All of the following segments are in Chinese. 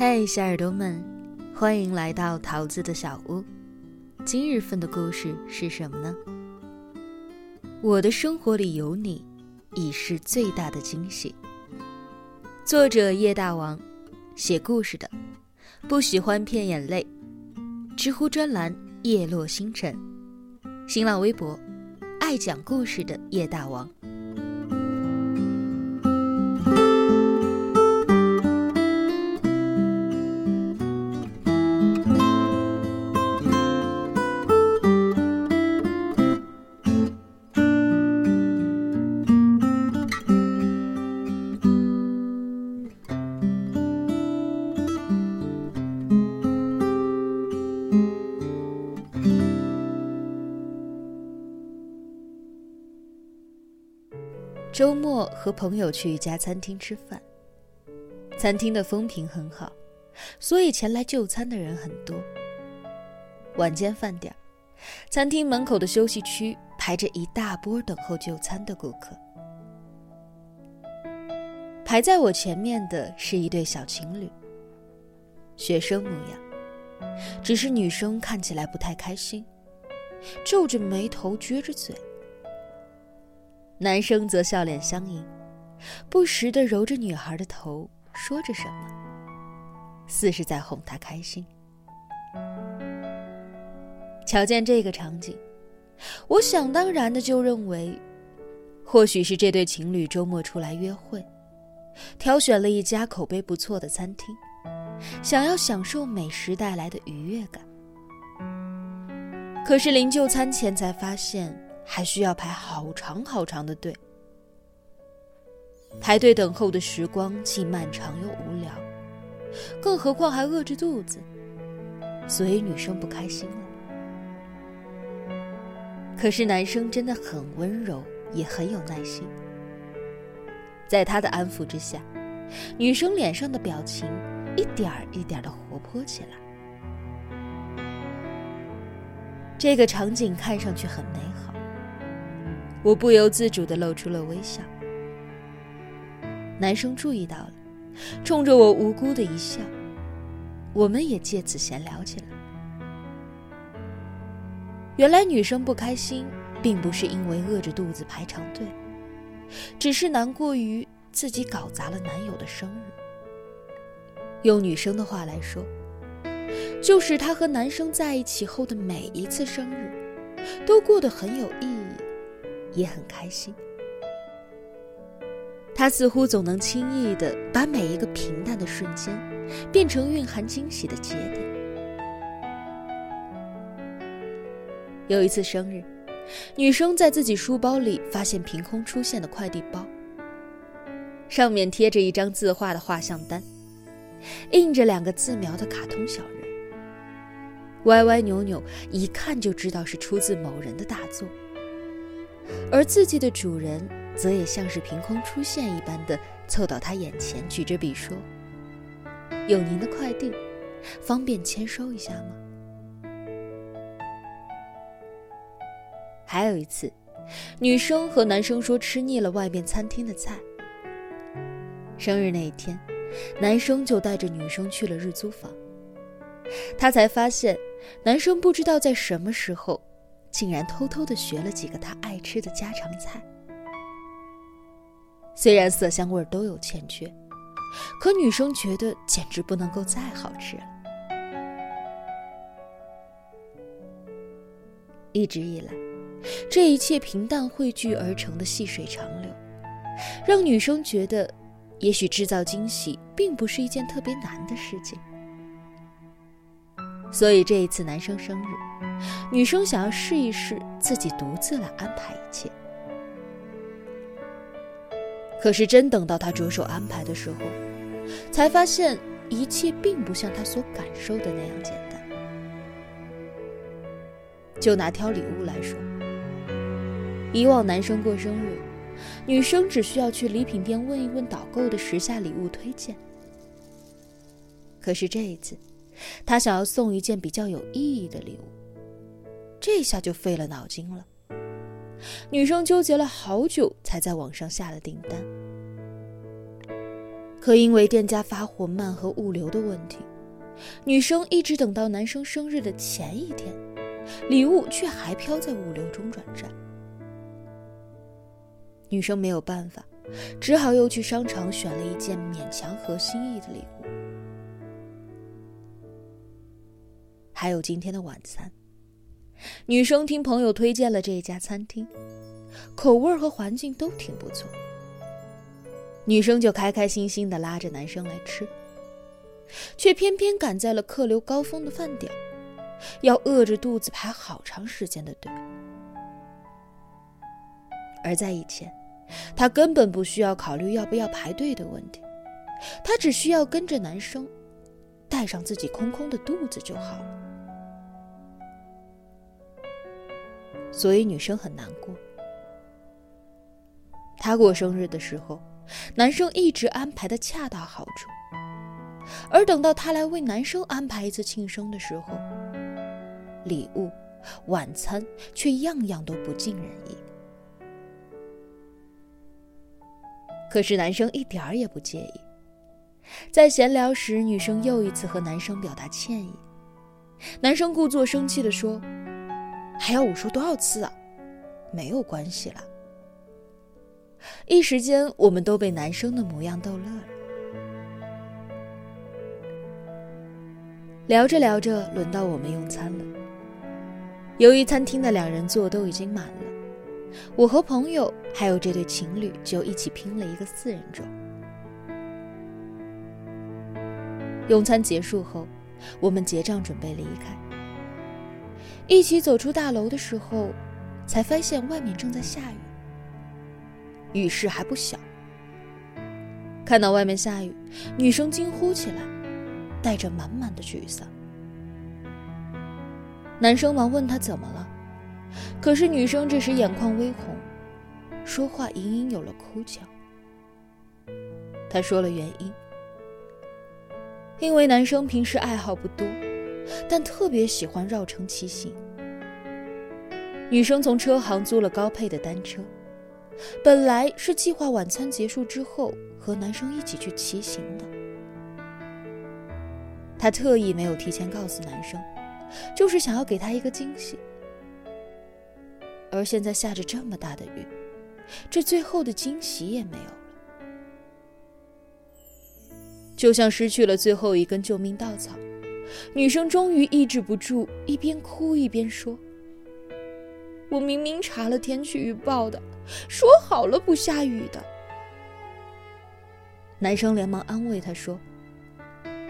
嘿，小耳朵们，欢迎来到桃子的小屋。今日份的故事是什么呢？我的生活里有你，已是最大的惊喜。作者叶大王，写故事的，不喜欢骗眼泪。知乎专栏叶落星辰，新浪微博爱讲故事的叶大王。周末和朋友去一家餐厅吃饭，餐厅的风评很好，所以前来就餐的人很多。晚间饭点，餐厅门口的休息区排着一大波等候就餐的顾客。排在我前面的是一对小情侣，学生模样，只是女生看起来不太开心，皱着眉头，撅着嘴。男生则笑脸相迎，不时地揉着女孩的头，说着什么，似是在哄她开心。瞧见这个场景，我想当然的就认为，或许是这对情侣周末出来约会，挑选了一家口碑不错的餐厅，想要享受美食带来的愉悦感。可是临就餐前才发现。还需要排好长好长的队，排队等候的时光既漫长又无聊，更何况还饿着肚子，所以女生不开心了。可是男生真的很温柔，也很有耐心，在他的安抚之下，女生脸上的表情一点儿一点的活泼起来。这个场景看上去很美好。我不由自主地露出了微笑，男生注意到了，冲着我无辜的一笑，我们也借此闲聊起来。原来女生不开心，并不是因为饿着肚子排长队，只是难过于自己搞砸了男友的生日。用女生的话来说，就是她和男生在一起后的每一次生日，都过得很有意义。也很开心。他似乎总能轻易的把每一个平淡的瞬间，变成蕴含惊喜的节点。有一次生日，女生在自己书包里发现凭空出现的快递包，上面贴着一张字画的画像单，印着两个自描的卡通小人，歪歪扭扭，一看就知道是出自某人的大作。而字迹的主人则也像是凭空出现一般的凑到他眼前，举着笔说：“有您的快递，方便签收一下吗？”还有一次，女生和男生说吃腻了外面餐厅的菜。生日那一天，男生就带着女生去了日租房。他才发现，男生不知道在什么时候。竟然偷偷的学了几个他爱吃的家常菜，虽然色香味都有欠缺，可女生觉得简直不能够再好吃了。一直以来，这一切平淡汇聚而成的细水长流，让女生觉得，也许制造惊喜并不是一件特别难的事情。所以这一次男生生日，女生想要试一试自己独自来安排一切。可是真等到他着手安排的时候，才发现一切并不像他所感受的那样简单。就拿挑礼物来说，以往男生过生日，女生只需要去礼品店问一问导购的时下礼物推荐。可是这一次。他想要送一件比较有意义的礼物，这下就费了脑筋了。女生纠结了好久，才在网上下了订单。可因为店家发货慢和物流的问题，女生一直等到男生生日的前一天，礼物却还飘在物流中转站。女生没有办法，只好又去商场选了一件勉强合心意的礼物。还有今天的晚餐，女生听朋友推荐了这一家餐厅，口味和环境都挺不错。女生就开开心心的拉着男生来吃，却偏偏赶在了客流高峰的饭点要饿着肚子排好长时间的队。而在以前，她根本不需要考虑要不要排队的问题，她只需要跟着男生，带上自己空空的肚子就好了。所以女生很难过。她过生日的时候。男生一直安排的恰到好处，而等到她来为男生安排一次庆生的时候，礼物、晚餐却样样都不尽人意。可是男生一点儿也不介意，在闲聊时，女生又一次和男生表达歉意，男生故作生气的说：“还要我说多少次啊？没有关系了。”一时间，我们都被男生的模样逗乐了。聊着聊着，轮到我们用餐了。由于餐厅的两人座都已经满了，我和朋友还有这对情侣就一起拼了一个四人桌。用餐结束后，我们结账准备离开。一起走出大楼的时候，才发现外面正在下雨。雨势还不小，看到外面下雨，女生惊呼起来，带着满满的沮丧。男生忙问她怎么了，可是女生这时眼眶微红，说话隐隐有了哭腔。她说了原因，因为男生平时爱好不多，但特别喜欢绕城骑行。女生从车行租了高配的单车。本来是计划晚餐结束之后和男生一起去骑行的，她特意没有提前告诉男生，就是想要给他一个惊喜。而现在下着这么大的雨，这最后的惊喜也没有就像失去了最后一根救命稻草。女生终于抑制不住，一边哭一边说：“我明明查了天气预报的。”说好了不下雨的，男生连忙安慰她说：“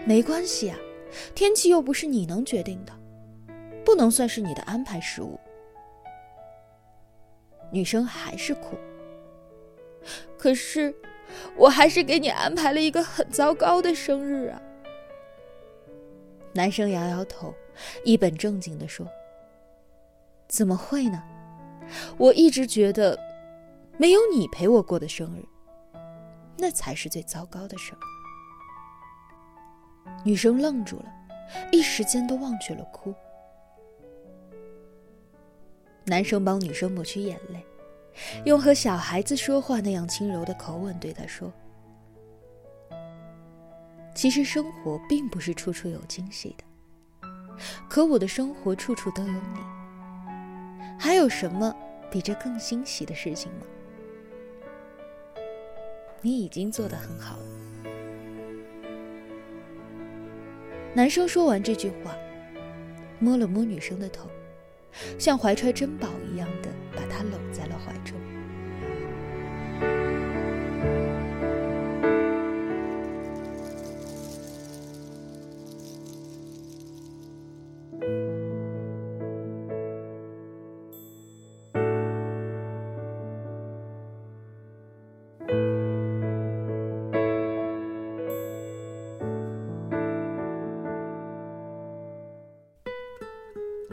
没关系啊，天气又不是你能决定的，不能算是你的安排失误。”女生还是哭。可是，我还是给你安排了一个很糟糕的生日啊。男生摇摇头，一本正经的说：“怎么会呢？我一直觉得。”没有你陪我过的生日，那才是最糟糕的生日。女生愣住了，一时间都忘却了哭。男生帮女生抹去眼泪，用和小孩子说话那样轻柔的口吻对她说：“其实生活并不是处处有惊喜的，可我的生活处处都有你。还有什么比这更欣喜的事情吗？”你已经做得很好了。男生说完这句话，摸了摸女生的头，像怀揣珍宝一样的把她搂在了怀中。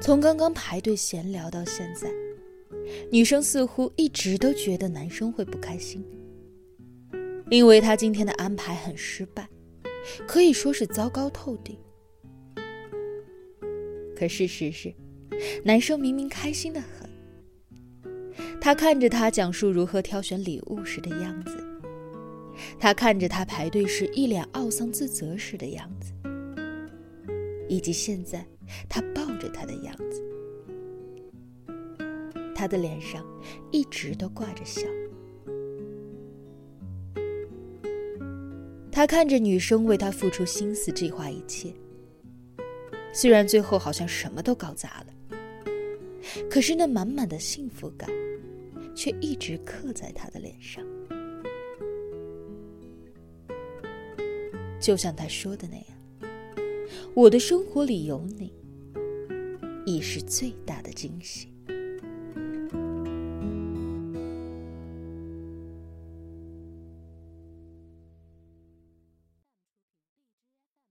从刚刚排队闲聊到现在，女生似乎一直都觉得男生会不开心，因为他今天的安排很失败，可以说是糟糕透顶。可事实是，男生明明开心的很。他看着他讲述如何挑选礼物时的样子，他看着他排队时一脸懊丧自责时的样子，以及现在他他的样子，他的脸上一直都挂着笑。他看着女生为他付出心思、计划一切，虽然最后好像什么都搞砸了，可是那满满的幸福感却一直刻在他的脸上。就像他说的那样，我的生活里有你，亦是最大的惊喜。